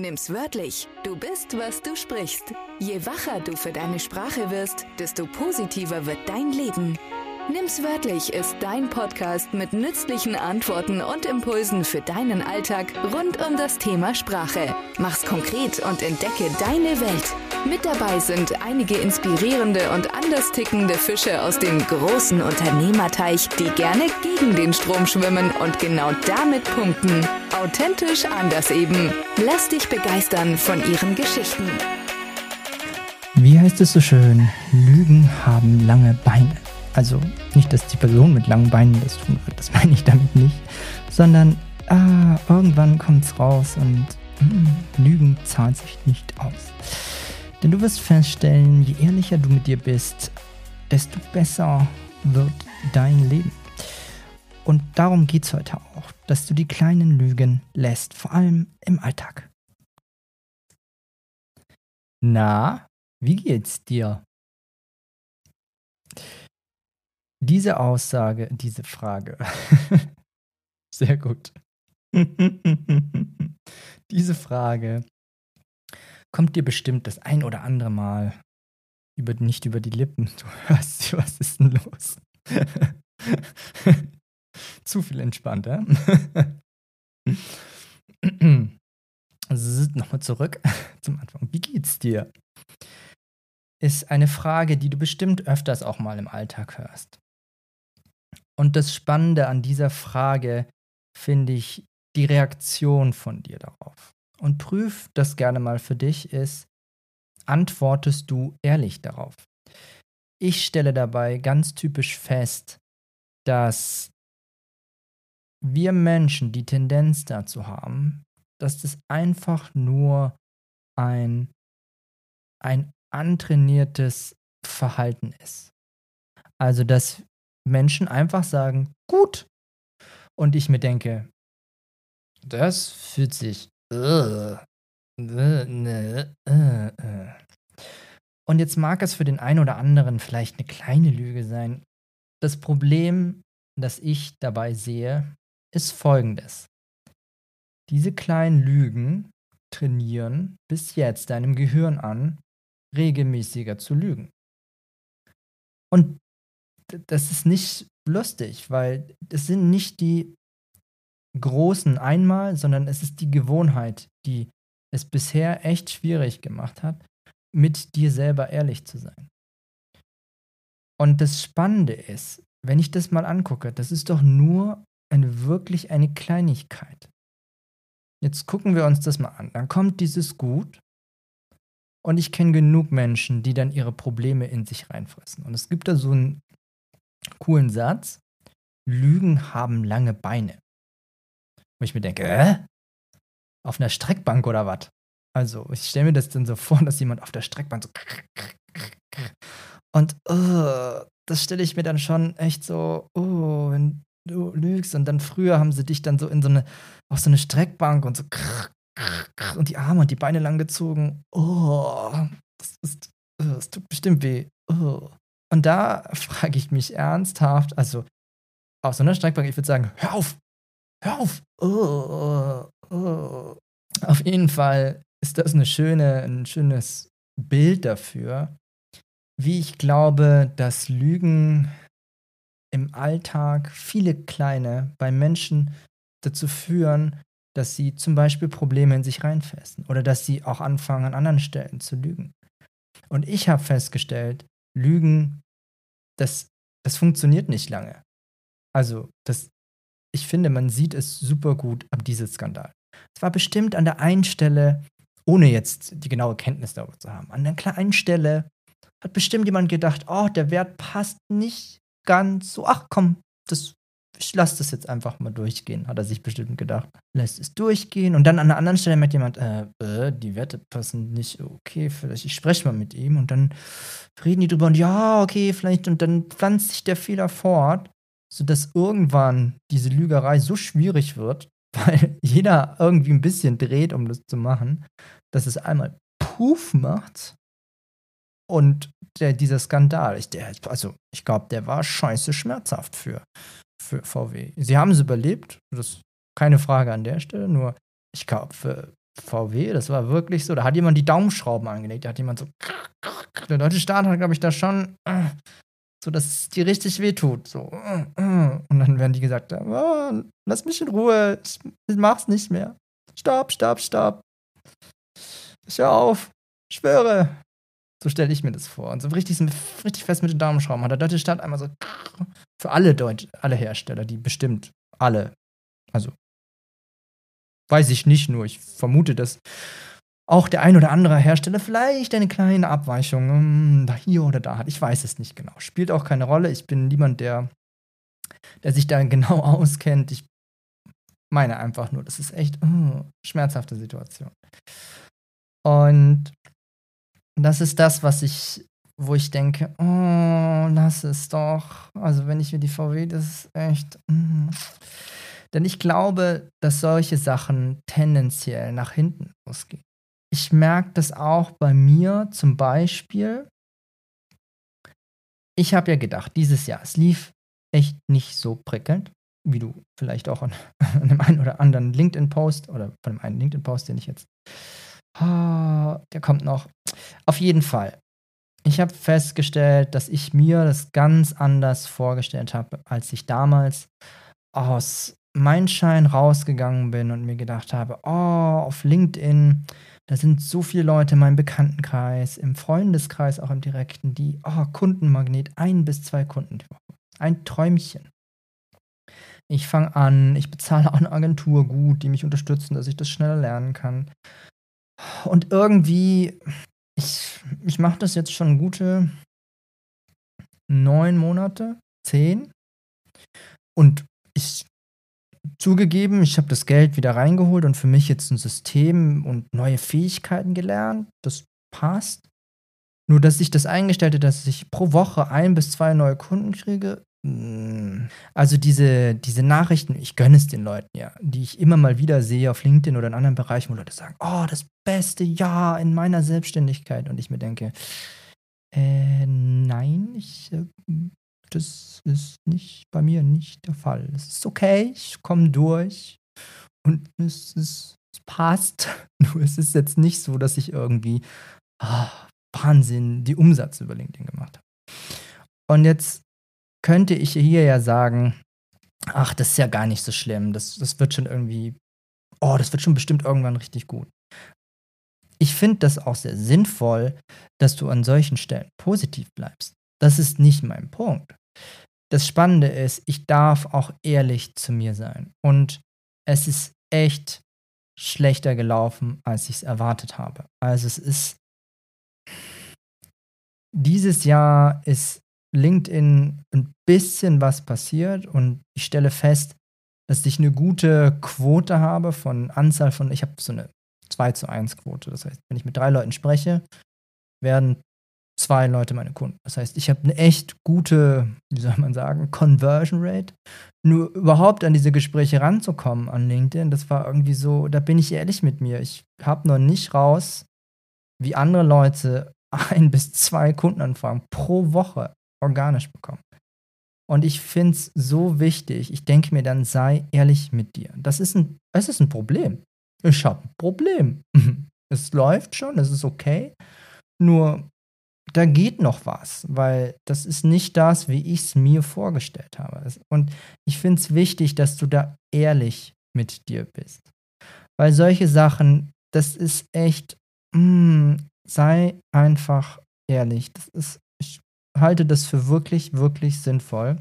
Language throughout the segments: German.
Nimm's wörtlich. Du bist, was du sprichst. Je wacher du für deine Sprache wirst, desto positiver wird dein Leben. Nimm's wörtlich ist dein Podcast mit nützlichen Antworten und Impulsen für deinen Alltag rund um das Thema Sprache. Mach's konkret und entdecke deine Welt. Mit dabei sind einige inspirierende und anders tickende Fische aus dem großen Unternehmerteich, die gerne gegen den Strom schwimmen und genau damit punkten. Authentisch anders eben. Lass dich begeistern von ihren Geschichten. Wie heißt es so schön? Lügen haben lange Beine. Also nicht, dass die Person mit langen Beinen das tun wird, das meine ich damit nicht, sondern ah, irgendwann kommt es raus und mm, Lügen zahlt sich nicht aus. Denn du wirst feststellen, je ehrlicher du mit dir bist, desto besser wird dein Leben. Und darum geht es heute auch, dass du die kleinen Lügen lässt, vor allem im Alltag. Na, wie geht's dir? Diese Aussage, diese Frage. Sehr gut. diese Frage kommt dir bestimmt das ein oder andere Mal über, nicht über die Lippen. Du hörst, was ist denn los? Zu viel entspannter. Nochmal zurück zum Anfang. Wie geht's dir? Ist eine Frage, die du bestimmt öfters auch mal im Alltag hörst. Und das Spannende an dieser Frage finde ich die Reaktion von dir darauf. Und prüf das gerne mal für dich ist, antwortest du ehrlich darauf? Ich stelle dabei ganz typisch fest, dass wir Menschen die Tendenz dazu haben, dass das einfach nur ein, ein antrainiertes Verhalten ist. Also, dass Menschen einfach sagen, gut. Und ich mir denke, das fühlt sich. Und jetzt mag es für den einen oder anderen vielleicht eine kleine Lüge sein. Das Problem, das ich dabei sehe, ist folgendes. Diese kleinen Lügen trainieren bis jetzt deinem Gehirn an, regelmäßiger zu lügen. Und das ist nicht lustig, weil es sind nicht die großen einmal, sondern es ist die Gewohnheit, die es bisher echt schwierig gemacht hat, mit dir selber ehrlich zu sein. Und das Spannende ist, wenn ich das mal angucke, das ist doch nur eine wirklich eine Kleinigkeit. Jetzt gucken wir uns das mal an. Dann kommt dieses Gut und ich kenne genug Menschen, die dann ihre Probleme in sich reinfressen. Und es gibt da so einen coolen Satz. Lügen haben lange Beine. Wo ich mir denke, äh? Auf einer Streckbank oder was? Also, ich stelle mir das dann so vor, dass jemand auf der Streckbank so. Und uh, das stelle ich mir dann schon echt so, oh, wenn du lügst. Und dann früher haben sie dich dann so in so eine, auf so eine Streckbank und so und die Arme und die Beine lang gezogen. Oh, das ist, das tut bestimmt weh. Oh. Und da frage ich mich ernsthaft, also auf so einer Streckbank, ich würde sagen, hör auf, hör auf. Oh, oh. Auf jeden Fall ist das eine schöne, ein schönes Bild dafür, wie ich glaube, dass Lügen im Alltag viele kleine bei Menschen dazu führen, dass sie zum Beispiel Probleme in sich reinfressen oder dass sie auch anfangen, an anderen Stellen zu lügen. Und ich habe festgestellt, Lügen, das, das funktioniert nicht lange. Also, das, ich finde, man sieht es super gut am Dieselskandal. Es war bestimmt an der einen Stelle, ohne jetzt die genaue Kenntnis darüber zu haben, an der kleinen Stelle hat bestimmt jemand gedacht, oh, der Wert passt nicht ganz so, ach komm, das ich lasse das jetzt einfach mal durchgehen, hat er sich bestimmt gedacht. Lässt es durchgehen und dann an einer anderen Stelle merkt jemand, äh, äh, die Werte passen nicht, okay, vielleicht ich spreche mal mit ihm und dann reden die drüber und ja, okay, vielleicht und dann pflanzt sich der Fehler fort, sodass irgendwann diese Lügerei so schwierig wird, weil jeder irgendwie ein bisschen dreht, um das zu machen, dass es einmal Puff macht und der, dieser Skandal, ich, der, also ich glaube, der war scheiße schmerzhaft für, für VW. Sie haben es überlebt, das ist keine Frage an der Stelle, nur ich glaube, für, VW, das war wirklich so. Da hat jemand die Daumenschrauben angelegt. Da hat jemand so. Der deutsche Staat hat, glaube ich, da schon. So, dass es dir richtig wehtut. So. Und dann werden die gesagt: oh, Lass mich in Ruhe. Ich, ich mach's nicht mehr. Stopp, stopp, stopp. Ich hör auf. Ich schwöre. So stelle ich mir das vor. Und so richtig, richtig fest mit den Daumenschrauben hat der deutsche Staat einmal so für alle Deutsch, alle Hersteller, die bestimmt alle, also weiß ich nicht nur, ich vermute, dass auch der ein oder andere Hersteller vielleicht eine kleine Abweichung um, hm, hier oder da hat. Ich weiß es nicht genau. Spielt auch keine Rolle. Ich bin niemand, der, der sich da genau auskennt. Ich meine einfach nur, das ist echt oh, schmerzhafte Situation. Und das ist das, was ich, wo ich denke, oh, lass es doch. Also wenn ich mir die VW, das ist echt. Mm. Denn ich glaube, dass solche Sachen tendenziell nach hinten losgehen. Ich merke das auch bei mir zum Beispiel. Ich habe ja gedacht, dieses Jahr, es lief echt nicht so prickelnd, wie du vielleicht auch an, an einem einen oder anderen LinkedIn-Post oder von dem einen LinkedIn-Post, den ich jetzt Oh, der kommt noch. Auf jeden Fall. Ich habe festgestellt, dass ich mir das ganz anders vorgestellt habe, als ich damals aus Mindshine rausgegangen bin und mir gedacht habe, oh, auf LinkedIn, da sind so viele Leute in meinem Bekanntenkreis, im Freundeskreis, auch im direkten, die, oh, Kundenmagnet, ein bis zwei Kunden. Ein Träumchen. Ich fange an, ich bezahle auch eine Agentur gut, die mich unterstützen, dass ich das schneller lernen kann. Und irgendwie, ich, ich mache das jetzt schon gute neun Monate, zehn. Und ich zugegeben, ich habe das Geld wieder reingeholt und für mich jetzt ein System und neue Fähigkeiten gelernt. Das passt. Nur, dass ich das eingestellt habe, dass ich pro Woche ein bis zwei neue Kunden kriege. Also diese, diese Nachrichten, ich gönne es den Leuten ja, die ich immer mal wieder sehe auf LinkedIn oder in anderen Bereichen, wo Leute sagen, oh, das beste Jahr in meiner Selbstständigkeit. Und ich mir denke, äh, nein, ich, äh, das ist nicht bei mir nicht der Fall. Es ist okay, ich komme durch und es, ist, es passt. Nur es ist jetzt nicht so, dass ich irgendwie oh, Wahnsinn die Umsatz über LinkedIn gemacht habe. Und jetzt könnte ich hier ja sagen, ach, das ist ja gar nicht so schlimm, das, das wird schon irgendwie, oh, das wird schon bestimmt irgendwann richtig gut. Ich finde das auch sehr sinnvoll, dass du an solchen Stellen positiv bleibst. Das ist nicht mein Punkt. Das Spannende ist, ich darf auch ehrlich zu mir sein. Und es ist echt schlechter gelaufen, als ich es erwartet habe. Also es ist, dieses Jahr ist LinkedIn ein bisschen was passiert und ich stelle fest, dass ich eine gute Quote habe von Anzahl von, ich habe so eine 2 zu 1 Quote. Das heißt, wenn ich mit drei Leuten spreche, werden zwei Leute meine Kunden. Das heißt, ich habe eine echt gute, wie soll man sagen, Conversion Rate. Nur überhaupt an diese Gespräche ranzukommen an LinkedIn, das war irgendwie so, da bin ich ehrlich mit mir. Ich habe noch nicht raus, wie andere Leute ein bis zwei Kundenanfragen pro Woche organisch bekommen. Und ich finde es so wichtig. Ich denke mir dann, sei ehrlich mit dir. Das ist ein, es ist ein Problem. Ich habe ein Problem. es läuft schon, es ist okay. Nur da geht noch was, weil das ist nicht das, wie ich es mir vorgestellt habe. Und ich finde es wichtig, dass du da ehrlich mit dir bist. Weil solche Sachen, das ist echt, mm, sei einfach ehrlich. Das ist halte das für wirklich, wirklich sinnvoll,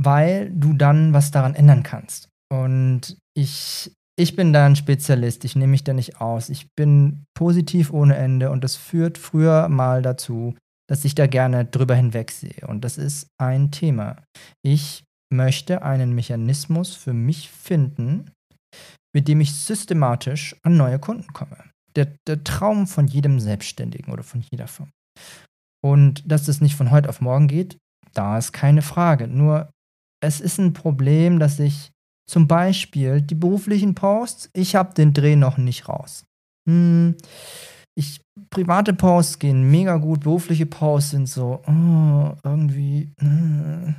weil du dann was daran ändern kannst. Und ich, ich bin da ein Spezialist, ich nehme mich da nicht aus. Ich bin positiv ohne Ende und das führt früher mal dazu, dass ich da gerne drüber hinwegsehe. Und das ist ein Thema. Ich möchte einen Mechanismus für mich finden, mit dem ich systematisch an neue Kunden komme. Der, der Traum von jedem Selbstständigen oder von jeder Firma. Und dass es nicht von heute auf morgen geht, da ist keine Frage. Nur es ist ein Problem, dass ich zum Beispiel die beruflichen Posts, ich habe den Dreh noch nicht raus. Hm, ich, private Posts gehen mega gut, berufliche Posts sind so, oh, irgendwie, hm,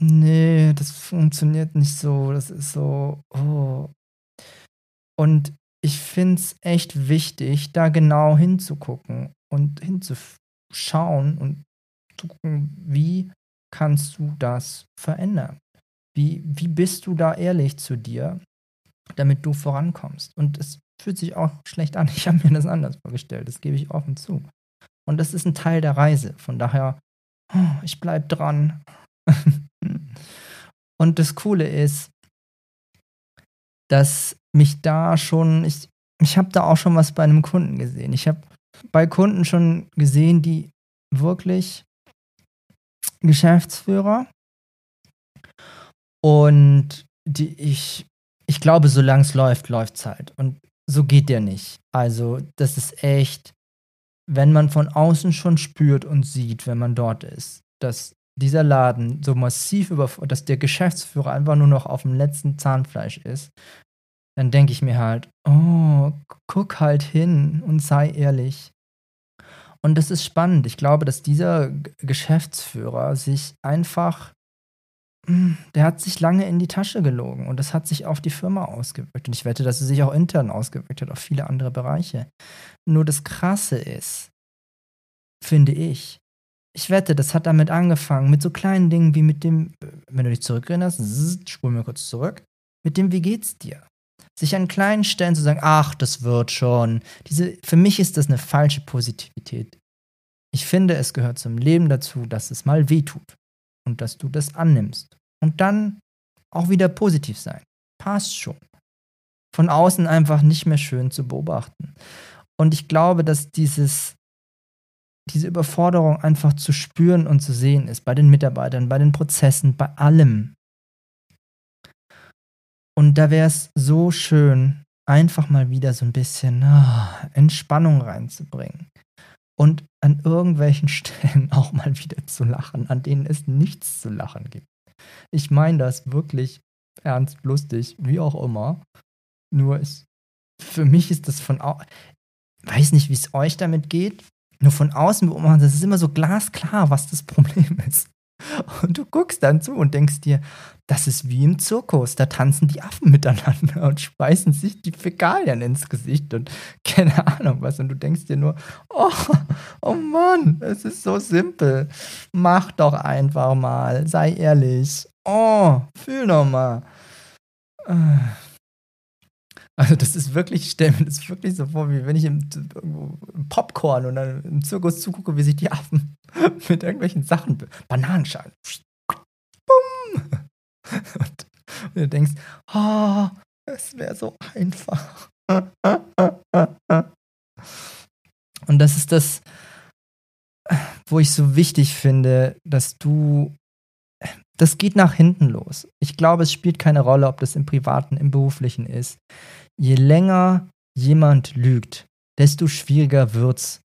nee, das funktioniert nicht so, das ist so, oh, Und ich finde es echt wichtig, da genau hinzugucken und hinzuschauen und zu gucken, wie kannst du das verändern? Wie, wie bist du da ehrlich zu dir, damit du vorankommst? Und es fühlt sich auch schlecht an. Ich habe mir das anders vorgestellt, das gebe ich offen zu. Und das ist ein Teil der Reise. Von daher, oh, ich bleibe dran. und das Coole ist, dass mich da schon, ich, ich habe da auch schon was bei einem Kunden gesehen. Ich habe bei Kunden schon gesehen, die wirklich Geschäftsführer und die ich, ich glaube, solange es läuft, läuft es halt. Und so geht der nicht. Also, das ist echt, wenn man von außen schon spürt und sieht, wenn man dort ist, dass dieser Laden so massiv über, dass der Geschäftsführer einfach nur noch auf dem letzten Zahnfleisch ist, dann denke ich mir halt, oh, guck halt hin und sei ehrlich. Und das ist spannend. Ich glaube, dass dieser Geschäftsführer sich einfach, hm, der hat sich lange in die Tasche gelogen und das hat sich auf die Firma ausgewirkt. Und ich wette, dass es sich auch intern ausgewirkt hat auf viele andere Bereiche. Nur das Krasse ist, finde ich, ich wette, das hat damit angefangen, mit so kleinen Dingen wie mit dem, wenn du dich zurückerinnerst, spulen wir kurz zurück, mit dem, wie geht's dir? Sich an kleinen Stellen zu sagen, ach, das wird schon. Diese, für mich ist das eine falsche Positivität. Ich finde, es gehört zum Leben dazu, dass es mal weh tut und dass du das annimmst. Und dann auch wieder positiv sein. Passt schon. Von außen einfach nicht mehr schön zu beobachten. Und ich glaube, dass dieses, diese Überforderung einfach zu spüren und zu sehen ist bei den Mitarbeitern, bei den Prozessen, bei allem. Und da wäre es so schön, einfach mal wieder so ein bisschen oh, Entspannung reinzubringen. Und an irgendwelchen Stellen auch mal wieder zu lachen, an denen es nichts zu lachen gibt. Ich meine das wirklich ernst, lustig, wie auch immer. Nur ist, für mich ist das von, au weiß nicht, wie es euch damit geht, nur von außen beobachten, das ist immer so glasklar, was das Problem ist. Und du guckst dann zu und denkst dir, das ist wie im Zirkus. Da tanzen die Affen miteinander und speisen sich die Fäkalien ins Gesicht und keine Ahnung was. Und du denkst dir nur, oh, oh Mann, es ist so simpel. Mach doch einfach mal, sei ehrlich. Oh, fühl noch mal. Äh. Also das ist wirklich, ich stelle mir das wirklich so vor, wie wenn ich im, im Popcorn und dann im Zirkus zugucke, wie sich die Affen mit irgendwelchen Sachen, Bananenschalen, bumm. Und, und du denkst, oh, es wäre so einfach. Und das ist das, wo ich so wichtig finde, dass du das geht nach hinten los. Ich glaube, es spielt keine Rolle, ob das im privaten, im beruflichen ist je länger jemand lügt, desto schwieriger wird es,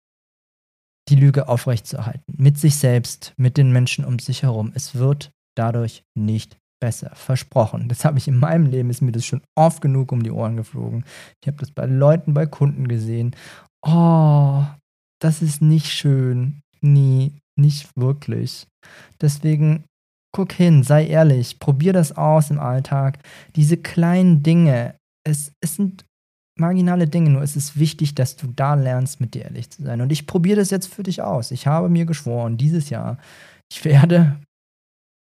die Lüge aufrechtzuerhalten. Mit sich selbst, mit den Menschen um sich herum. Es wird dadurch nicht besser. Versprochen. Das habe ich in meinem Leben, ist mir das schon oft genug um die Ohren geflogen. Ich habe das bei Leuten, bei Kunden gesehen. Oh, das ist nicht schön. Nie, nicht wirklich. Deswegen guck hin, sei ehrlich, probier das aus im Alltag. Diese kleinen Dinge, es, es sind marginale Dinge, nur es ist wichtig, dass du da lernst, mit dir ehrlich zu sein. Und ich probiere das jetzt für dich aus. Ich habe mir geschworen, dieses Jahr, ich werde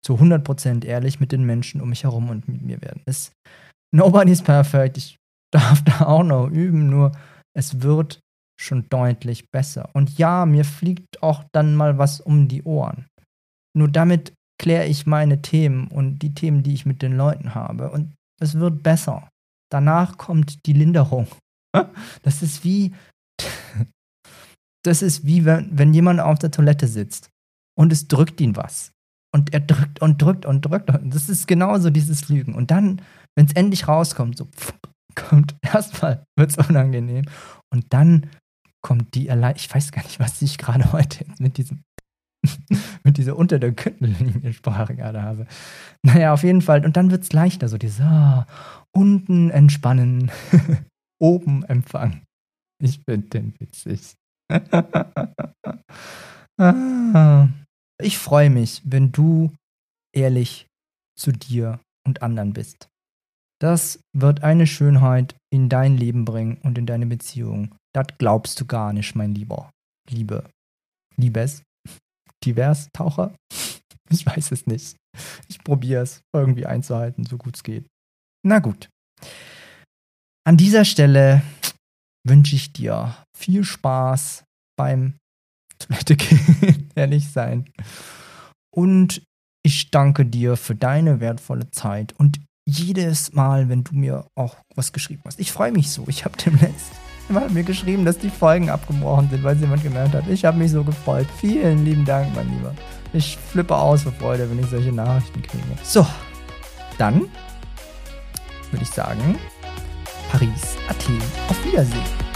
zu 100% ehrlich mit den Menschen um mich herum und mit mir werden. Es, nobody's perfect. Ich darf da auch noch üben, nur es wird schon deutlich besser. Und ja, mir fliegt auch dann mal was um die Ohren. Nur damit kläre ich meine Themen und die Themen, die ich mit den Leuten habe. Und es wird besser. Danach kommt die Linderung. Das ist wie, das ist wie wenn, wenn jemand auf der Toilette sitzt und es drückt ihn was. Und er drückt und drückt und drückt. Und das ist genauso dieses Lügen. Und dann, wenn es endlich rauskommt, so kommt erstmal, wird es unangenehm. Und dann kommt die Erleichterung. Ich weiß gar nicht, was ich gerade heute mit diesem mit dieser unter der Gürtellinie Sprache gerade habe. Naja, auf jeden Fall. Und dann wird es leichter, so dieser ah, unten entspannen, oben empfangen. Ich finde den witzig. Ah. ich freue mich, wenn du ehrlich zu dir und anderen bist. Das wird eine Schönheit in dein Leben bringen und in deine Beziehung. Das glaubst du gar nicht, mein Lieber. Liebe. Liebes. Divers Taucher? Ich weiß es nicht. Ich probiere es irgendwie einzuhalten, so gut es geht. Na gut. An dieser Stelle wünsche ich dir viel Spaß beim Toilette gehen, ehrlich sein. Und ich danke dir für deine wertvolle Zeit und jedes Mal, wenn du mir auch was geschrieben hast. Ich freue mich so. Ich habe demnächst jemand mir geschrieben, dass die Folgen abgebrochen sind, weil sie jemand gemerkt hat. Ich habe mich so gefreut. Vielen lieben Dank, mein Lieber. Ich flippe aus vor Freude, wenn ich solche Nachrichten kriege. So, dann würde ich sagen, Paris, Athen, auf Wiedersehen.